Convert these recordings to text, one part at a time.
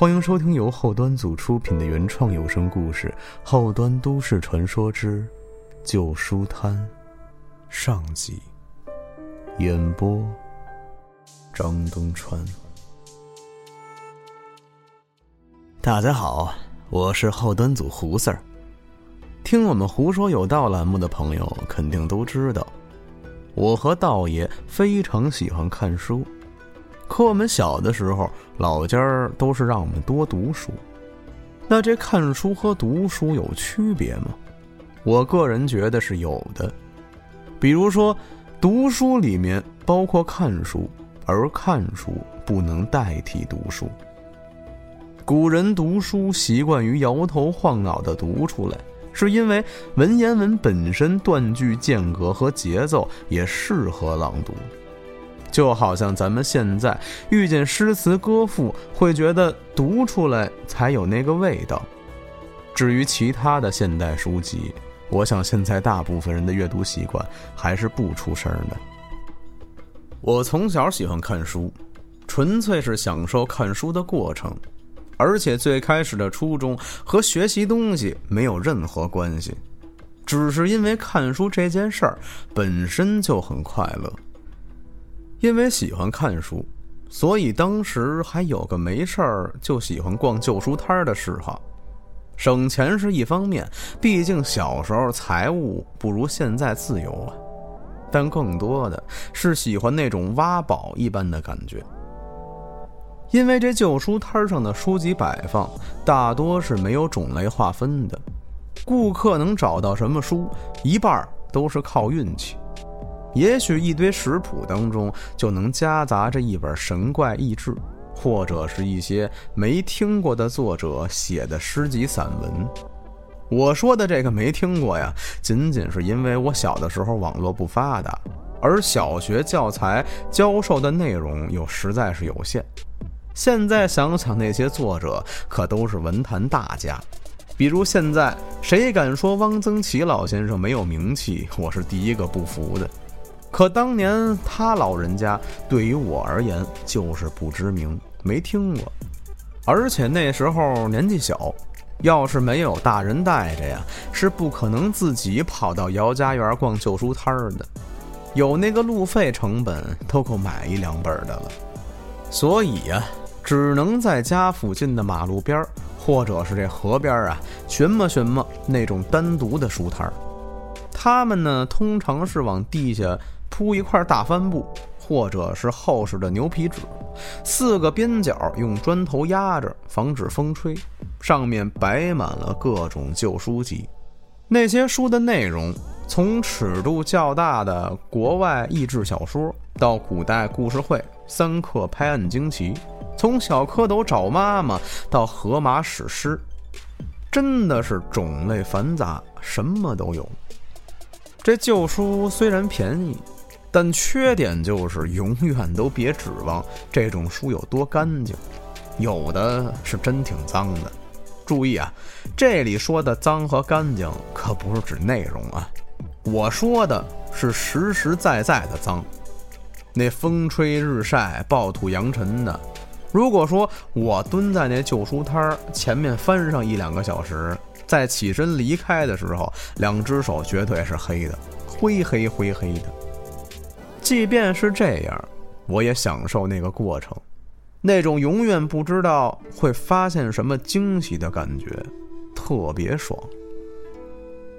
欢迎收听由后端组出品的原创有声故事《后端都市传说之旧书摊》上集。演播：张东川。大家好，我是后端组胡 Sir。听我们胡说有道栏目的朋友肯定都知道，我和道爷非常喜欢看书。可我们小的时候，老家儿都是让我们多读书。那这看书和读书有区别吗？我个人觉得是有的。比如说，读书里面包括看书，而看书不能代替读书。古人读书习惯于摇头晃脑地读出来，是因为文言文本身断句间隔和节奏也适合朗读。就好像咱们现在遇见诗词歌赋，会觉得读出来才有那个味道。至于其他的现代书籍，我想现在大部分人的阅读习惯还是不出声的。我从小喜欢看书，纯粹是享受看书的过程，而且最开始的初衷和学习东西没有任何关系，只是因为看书这件事儿本身就很快乐。因为喜欢看书，所以当时还有个没事儿就喜欢逛旧书摊儿的嗜好。省钱是一方面，毕竟小时候财务不如现在自由啊。但更多的是喜欢那种挖宝一般的感觉。因为这旧书摊上的书籍摆放大多是没有种类划分的，顾客能找到什么书，一半都是靠运气。也许一堆食谱当中就能夹杂着一本神怪异志，或者是一些没听过的作者写的诗集散文。我说的这个没听过呀，仅仅是因为我小的时候网络不发达，而小学教材教授的内容又实在是有限。现在想想，那些作者可都是文坛大家，比如现在谁敢说汪曾祺老先生没有名气，我是第一个不服的。可当年他老人家对于我而言就是不知名，没听过，而且那时候年纪小，要是没有大人带着呀，是不可能自己跑到姚家园逛旧书摊儿的，有那个路费成本都够买一两本的了，所以呀，只能在家附近的马路边儿，或者是这河边啊，寻摸寻摸那种单独的书摊儿，他们呢通常是往地下。铺一块大帆布，或者是厚实的牛皮纸，四个边角用砖头压着，防止风吹。上面摆满了各种旧书籍，那些书的内容从尺度较大的国外益智小说，到古代故事会、三刻拍案惊奇，从小蝌蚪找妈妈到荷马史诗，真的是种类繁杂，什么都有。这旧书虽然便宜。但缺点就是永远都别指望这种书有多干净，有的是真挺脏的。注意啊，这里说的脏和干净可不是指内容啊，我说的是实实在在的脏。那风吹日晒、暴土扬尘的，如果说我蹲在那旧书摊前面翻上一两个小时，在起身离开的时候，两只手绝对是黑的，灰黑灰黑的。即便是这样，我也享受那个过程，那种永远不知道会发现什么惊喜的感觉，特别爽。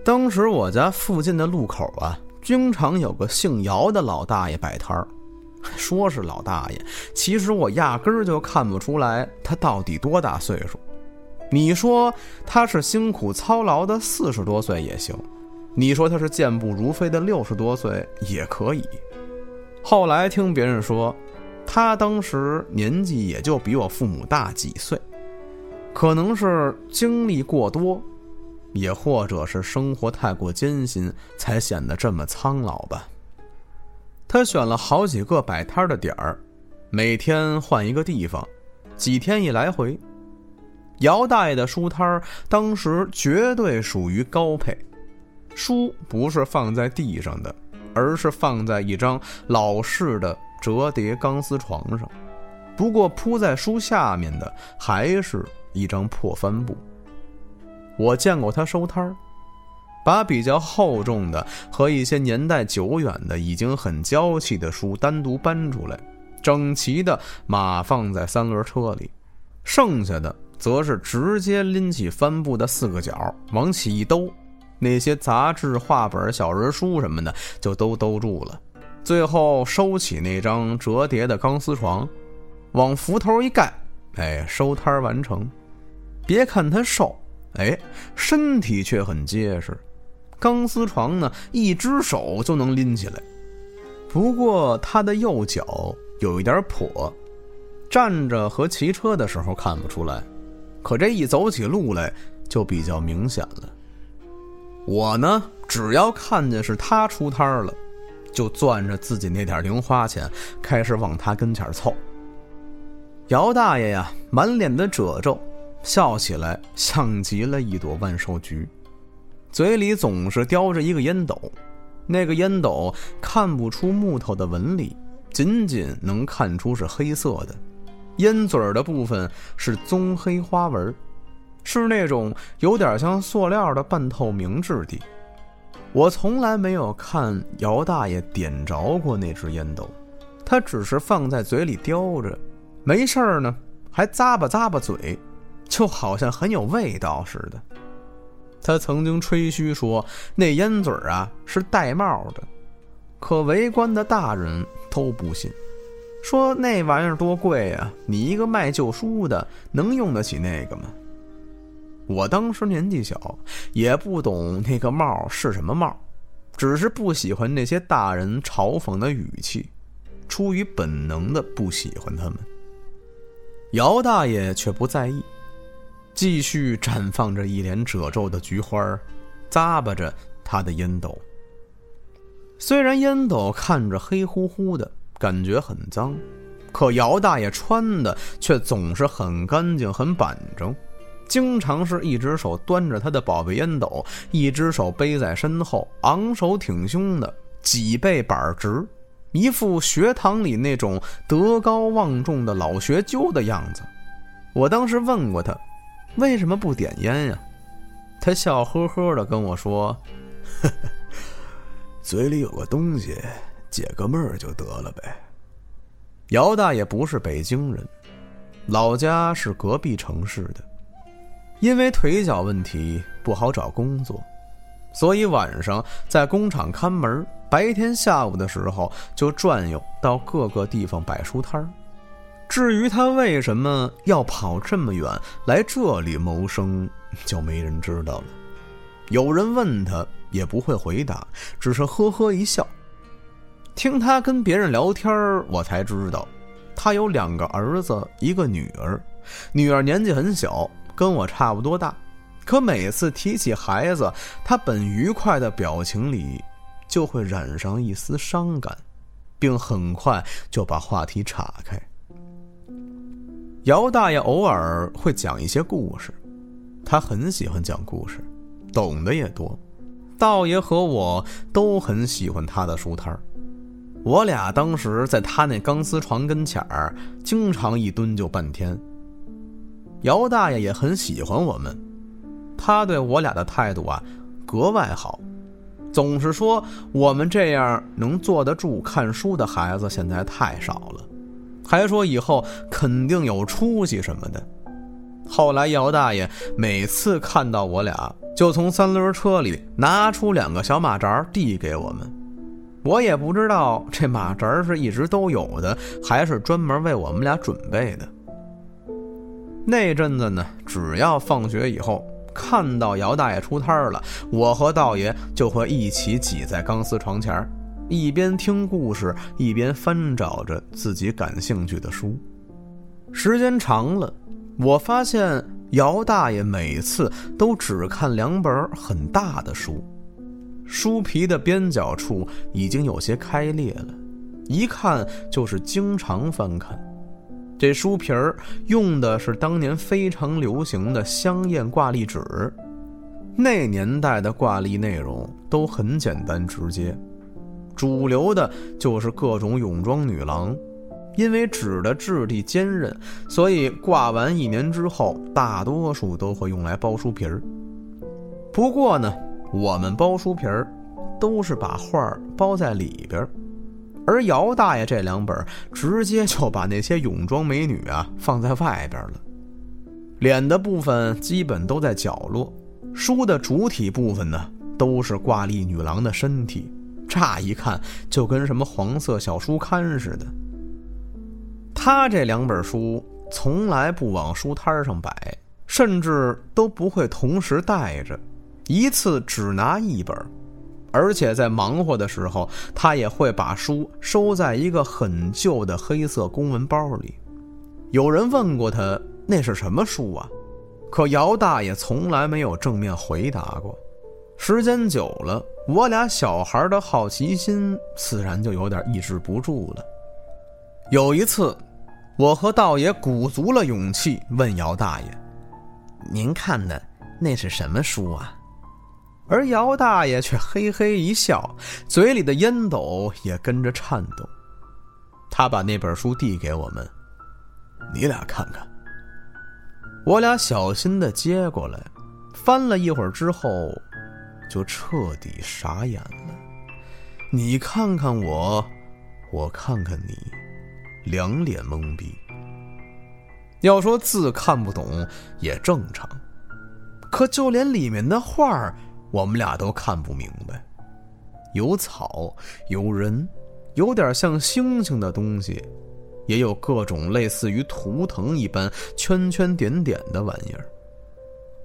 当时我家附近的路口啊，经常有个姓姚的老大爷摆摊儿，说是老大爷，其实我压根儿就看不出来他到底多大岁数。你说他是辛苦操劳的四十多岁也行，你说他是健步如飞的六十多岁也可以。后来听别人说，他当时年纪也就比我父母大几岁，可能是经历过多，也或者是生活太过艰辛，才显得这么苍老吧。他选了好几个摆摊的点儿，每天换一个地方，几天一来回。姚大爷的书摊儿当时绝对属于高配，书不是放在地上的。而是放在一张老式的折叠钢丝床上，不过铺在书下面的还是一张破帆布。我见过他收摊儿，把比较厚重的和一些年代久远的、已经很娇气的书单独搬出来，整齐的码放在三轮车里，剩下的则是直接拎起帆布的四个角往起一兜，那些杂志、画本、小人书什么的就都兜住了。最后收起那张折叠的钢丝床，往扶头一盖，哎，收摊完成。别看他瘦，哎，身体却很结实。钢丝床呢，一只手就能拎起来。不过他的右脚有一点跛，站着和骑车的时候看不出来，可这一走起路来就比较明显了。我呢，只要看见是他出摊儿了。就攥着自己那点零花钱，开始往他跟前凑。姚大爷呀，满脸的褶皱，笑起来像极了一朵万寿菊，嘴里总是叼着一个烟斗，那个烟斗看不出木头的纹理，仅仅能看出是黑色的，烟嘴儿的部分是棕黑花纹，是那种有点像塑料的半透明质地。我从来没有看姚大爷点着过那只烟斗，他只是放在嘴里叼着，没事儿呢，还咂吧咂吧嘴，就好像很有味道似的。他曾经吹嘘说那烟嘴儿啊是戴帽的，可围观的大人都不信，说那玩意儿多贵呀，你一个卖旧书的能用得起那个吗？我当时年纪小，也不懂那个帽是什么帽，只是不喜欢那些大人嘲讽的语气，出于本能的不喜欢他们。姚大爷却不在意，继续绽放着一脸褶皱的菊花，咂巴着他的烟斗。虽然烟斗看着黑乎乎的，感觉很脏，可姚大爷穿的却总是很干净、很板正。经常是一只手端着他的宝贝烟斗，一只手背在身后，昂首挺胸的，脊背板直，一副学堂里那种德高望重的老学究的样子。我当时问过他，为什么不点烟呀？他笑呵呵的跟我说：“呵呵，嘴里有个东西，解个闷儿就得了呗。”姚大爷不是北京人，老家是隔壁城市的。因为腿脚问题不好找工作，所以晚上在工厂看门，白天下午的时候就转悠到各个地方摆书摊儿。至于他为什么要跑这么远来这里谋生，就没人知道了。有人问他也不会回答，只是呵呵一笑。听他跟别人聊天我才知道，他有两个儿子，一个女儿，女儿年纪很小。跟我差不多大，可每次提起孩子，他本愉快的表情里就会染上一丝伤感，并很快就把话题岔开。姚大爷偶尔会讲一些故事，他很喜欢讲故事，懂得也多。道爷和我都很喜欢他的书摊我俩当时在他那钢丝床跟前儿，经常一蹲就半天。姚大爷也很喜欢我们，他对我俩的态度啊格外好，总是说我们这样能坐得住看书的孩子现在太少了，还说以后肯定有出息什么的。后来姚大爷每次看到我俩，就从三轮车里拿出两个小马扎递给我们，我也不知道这马扎是一直都有的，还是专门为我们俩准备的。那阵子呢，只要放学以后看到姚大爷出摊了，我和道爷就会一起挤在钢丝床前，一边听故事，一边翻找着自己感兴趣的书。时间长了，我发现姚大爷每次都只看两本很大的书，书皮的边角处已经有些开裂了，一看就是经常翻看。这书皮儿用的是当年非常流行的香艳挂历纸，那年代的挂历内容都很简单直接，主流的就是各种泳装女郎，因为纸的质地坚韧，所以挂完一年之后，大多数都会用来包书皮儿。不过呢，我们包书皮儿都是把画儿包在里边儿，而姚大爷这两本直接就把那些泳装美女啊放在外边了。脸的部分基本都在角落，书的主体部分呢都是挂历女郎的身体，乍一看就跟什么黄色小书刊似的。他这两本书从来不往书摊上摆，甚至都不会同时带着，一次只拿一本，而且在忙活的时候，他也会把书收在一个很旧的黑色公文包里。有人问过他那是什么书啊？可姚大爷从来没有正面回答过。时间久了，我俩小孩的好奇心自然就有点抑制不住了。有一次，我和道爷鼓足了勇气问姚大爷：“您看的那是什么书啊？”而姚大爷却嘿嘿一笑，嘴里的烟斗也跟着颤动。他把那本书递给我们：“你俩看看。”我俩小心的接过来，翻了一会儿之后，就彻底傻眼了。你看看我，我看看你。两脸懵逼。要说字看不懂也正常，可就连里面的画儿我们俩都看不明白。有草，有人，有点像星星的东西，也有各种类似于图腾一般圈圈点点的玩意儿。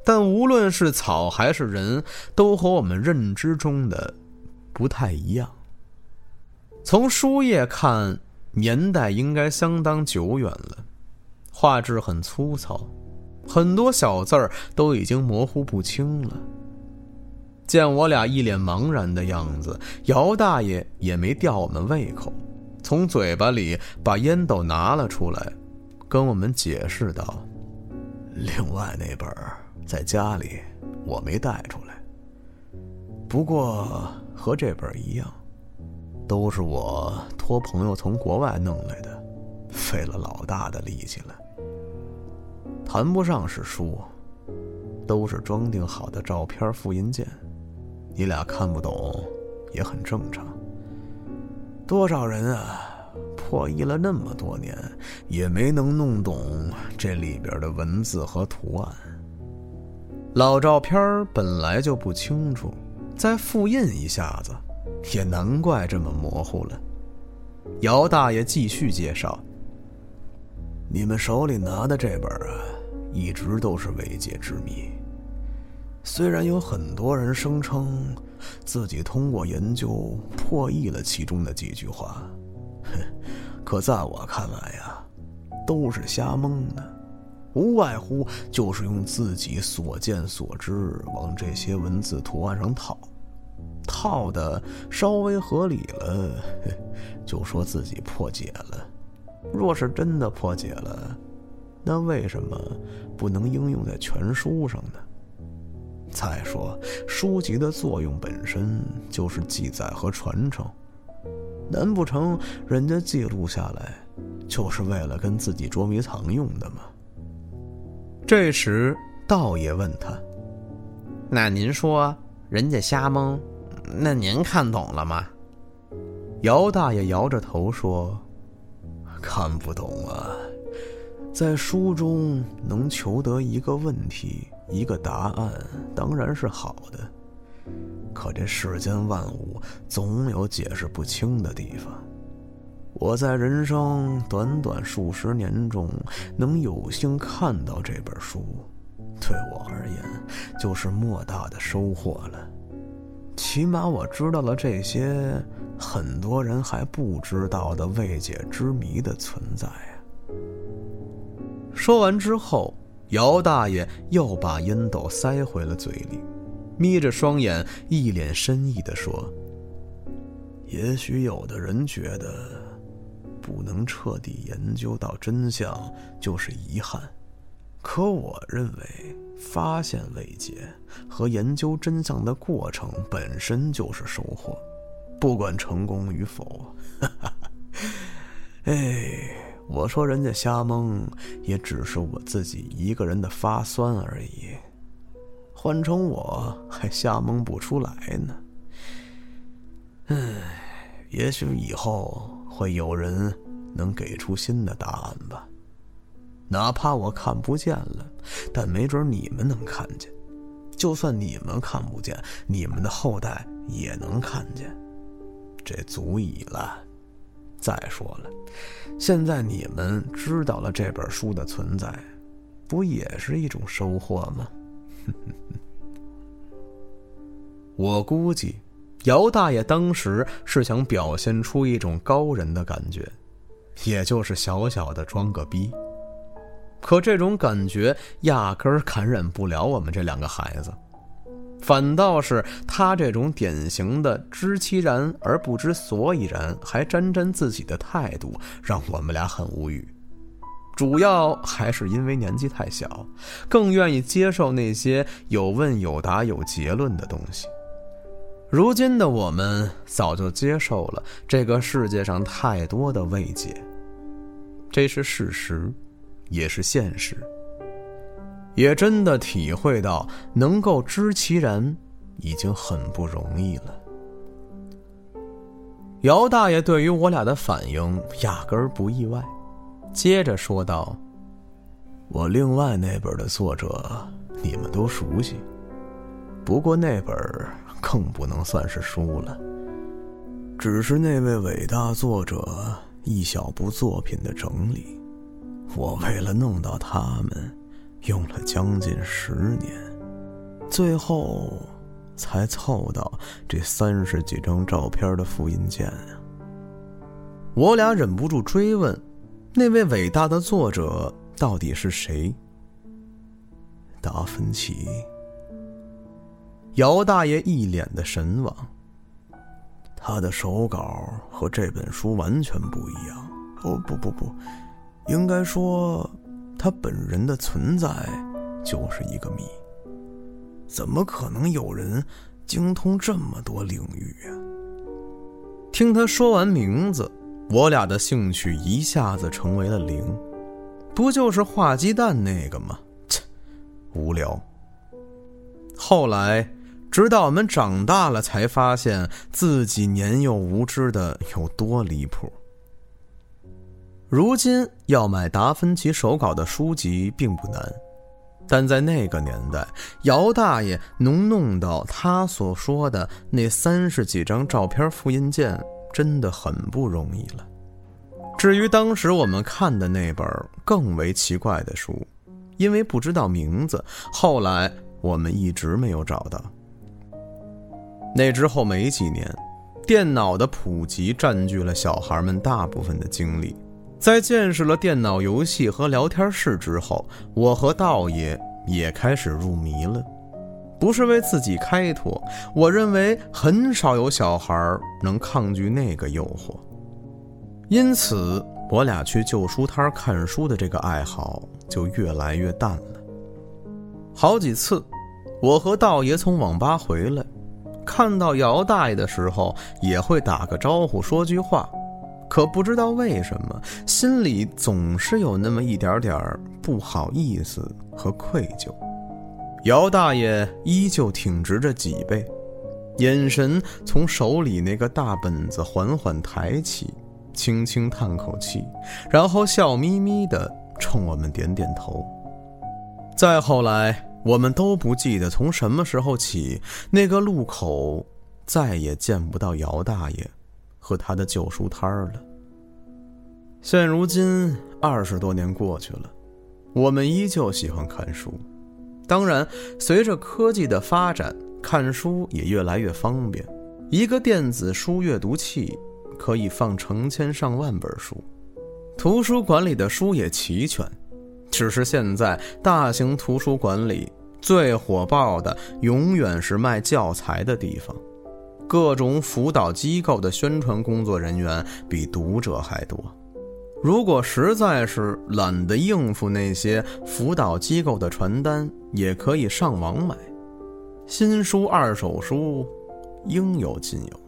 但无论是草还是人，都和我们认知中的不太一样。从书页看。年代应该相当久远了，画质很粗糙，很多小字儿都已经模糊不清了。见我俩一脸茫然的样子，姚大爷也没吊我们胃口，从嘴巴里把烟斗拿了出来，跟我们解释道：“另外那本在家里，我没带出来。不过和这本一样。”都是我托朋友从国外弄来的，费了老大的力气了。谈不上是书，都是装订好的照片复印件。你俩看不懂，也很正常。多少人啊，破译了那么多年，也没能弄懂这里边的文字和图案。老照片本来就不清楚，再复印一下子。也难怪这么模糊了。姚大爷继续介绍：“你们手里拿的这本啊，一直都是未解之谜。虽然有很多人声称自己通过研究破译了其中的几句话，可在我看来呀，都是瞎蒙的，无外乎就是用自己所见所知往这些文字图案上套。”套的稍微合理了，就说自己破解了。若是真的破解了，那为什么不能应用在全书上呢？再说，书籍的作用本身就是记载和传承，难不成人家记录下来就是为了跟自己捉迷藏用的吗？这时，道爷问他：“那您说人家瞎蒙？”那您看懂了吗？姚大爷摇着头说：“看不懂啊，在书中能求得一个问题、一个答案，当然是好的。可这世间万物总有解释不清的地方。我在人生短短数十年中，能有幸看到这本书，对我而言就是莫大的收获了。”起码我知道了这些很多人还不知道的未解之谜的存在啊！说完之后，姚大爷又把烟斗塞回了嘴里，眯着双眼，一脸深意地说：“也许有的人觉得，不能彻底研究到真相就是遗憾，可我认为……”发现未解和研究真相的过程本身就是收获，不管成功与否。哎，我说人家瞎蒙，也只是我自己一个人的发酸而已。换成我，还瞎蒙不出来呢。唉，也许以后会有人能给出新的答案吧。哪怕我看不见了，但没准你们能看见。就算你们看不见，你们的后代也能看见，这足以了。再说了，现在你们知道了这本书的存在，不也是一种收获吗？我估计，姚大爷当时是想表现出一种高人的感觉，也就是小小的装个逼。可这种感觉压根儿感染不了我们这两个孩子，反倒是他这种典型的知其然而不知所以然，还沾沾自喜的态度，让我们俩很无语。主要还是因为年纪太小，更愿意接受那些有问有答有结论的东西。如今的我们早就接受了这个世界上太多的未解，这是事实。也是现实，也真的体会到能够知其然已经很不容易了。姚大爷对于我俩的反应压根儿不意外，接着说道：“我另外那本的作者你们都熟悉，不过那本更不能算是书了，只是那位伟大作者一小部作品的整理。”我为了弄到他们，用了将近十年，最后才凑到这三十几张照片的复印件！我俩忍不住追问：那位伟大的作者到底是谁？达芬奇。姚大爷一脸的神往。他的手稿和这本书完全不一样。哦，不不不。应该说，他本人的存在就是一个谜。怎么可能有人精通这么多领域啊？听他说完名字，我俩的兴趣一下子成为了零。不就是画鸡蛋那个吗？切，无聊。后来，直到我们长大了，才发现自己年幼无知的有多离谱。如今要买达芬奇手稿的书籍并不难，但在那个年代，姚大爷能弄到他所说的那三十几张照片复印件，真的很不容易了。至于当时我们看的那本更为奇怪的书，因为不知道名字，后来我们一直没有找到。那之后没几年，电脑的普及占据了小孩们大部分的精力。在见识了电脑游戏和聊天室之后，我和道爷也开始入迷了。不是为自己开脱，我认为很少有小孩能抗拒那个诱惑。因此，我俩去旧书摊看书的这个爱好就越来越淡了。好几次，我和道爷从网吧回来，看到姚大爷的时候，也会打个招呼，说句话。可不知道为什么，心里总是有那么一点点不好意思和愧疚。姚大爷依旧挺直着脊背，眼神从手里那个大本子缓缓抬起，轻轻叹口气，然后笑眯眯地冲我们点点头。再后来，我们都不记得从什么时候起，那个路口再也见不到姚大爷。和他的旧书摊儿了。现如今二十多年过去了，我们依旧喜欢看书。当然，随着科技的发展，看书也越来越方便。一个电子书阅读器可以放成千上万本书，图书馆里的书也齐全。只是现在大型图书馆里最火爆的，永远是卖教材的地方。各种辅导机构的宣传工作人员比读者还多。如果实在是懒得应付那些辅导机构的传单，也可以上网买。新书、二手书应有尽有，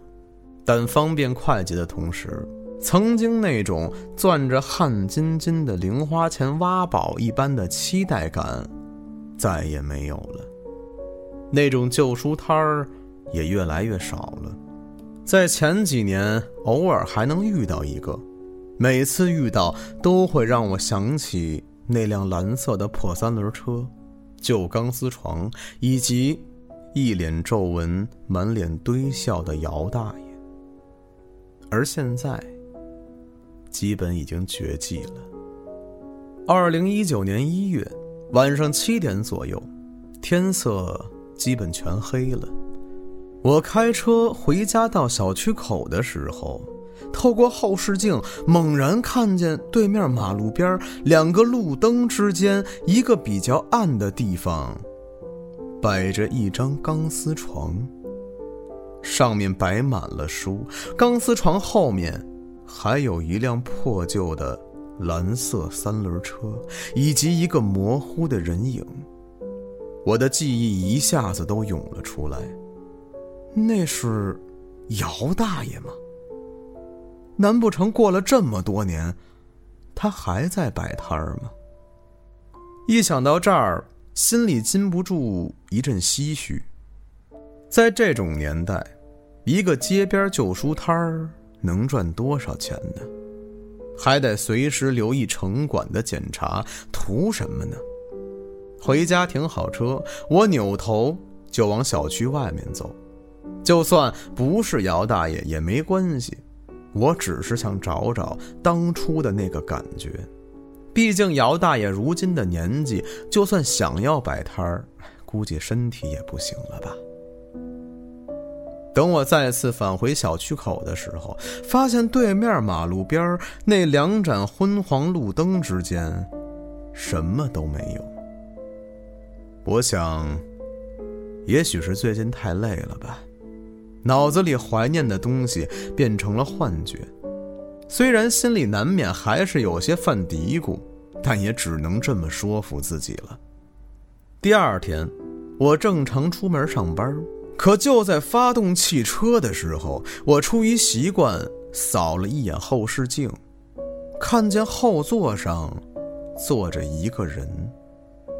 但方便快捷的同时，曾经那种攥着汗津津的零花钱挖宝一般的期待感，再也没有了。那种旧书摊儿也越来越少了。在前几年，偶尔还能遇到一个，每次遇到都会让我想起那辆蓝色的破三轮车、旧钢丝床以及一脸皱纹、满脸堆笑的姚大爷。而现在，基本已经绝迹了。二零一九年一月晚上七点左右，天色基本全黑了。我开车回家到小区口的时候，透过后视镜猛然看见对面马路边两个路灯之间一个比较暗的地方，摆着一张钢丝床，上面摆满了书。钢丝床后面还有一辆破旧的蓝色三轮车，以及一个模糊的人影。我的记忆一下子都涌了出来。那是姚大爷吗？难不成过了这么多年，他还在摆摊儿吗？一想到这儿，心里禁不住一阵唏嘘。在这种年代，一个街边旧书摊儿能赚多少钱呢？还得随时留意城管的检查，图什么呢？回家停好车，我扭头就往小区外面走。就算不是姚大爷也没关系，我只是想找找当初的那个感觉。毕竟姚大爷如今的年纪，就算想要摆摊儿，估计身体也不行了吧。等我再次返回小区口的时候，发现对面马路边那两盏昏黄路灯之间，什么都没有。我想，也许是最近太累了吧。脑子里怀念的东西变成了幻觉，虽然心里难免还是有些犯嘀咕，但也只能这么说服自己了。第二天，我正常出门上班，可就在发动汽车的时候，我出于习惯扫了一眼后视镜，看见后座上坐着一个人，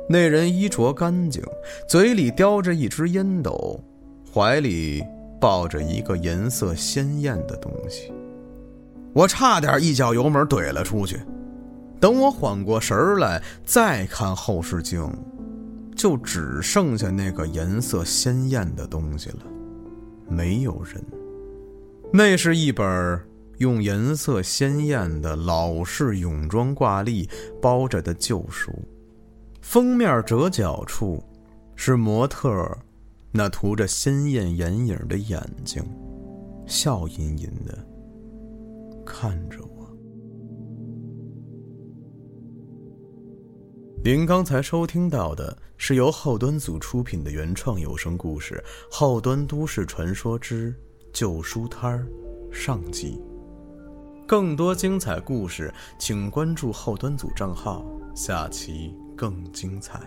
那人衣着干净，嘴里叼着一支烟斗，怀里。抱着一个颜色鲜艳的东西，我差点一脚油门怼了出去。等我缓过神来，再看后视镜，就只剩下那个颜色鲜艳的东西了，没有人。那是一本用颜色鲜艳的老式泳装挂历包着的旧书，封面折角处是模特。那涂着鲜艳眼影的眼睛，笑吟吟的看着我。您刚才收听到的是由后端组出品的原创有声故事《后端都市传说之旧书摊儿》上集。更多精彩故事，请关注后端组账号，下期更精彩。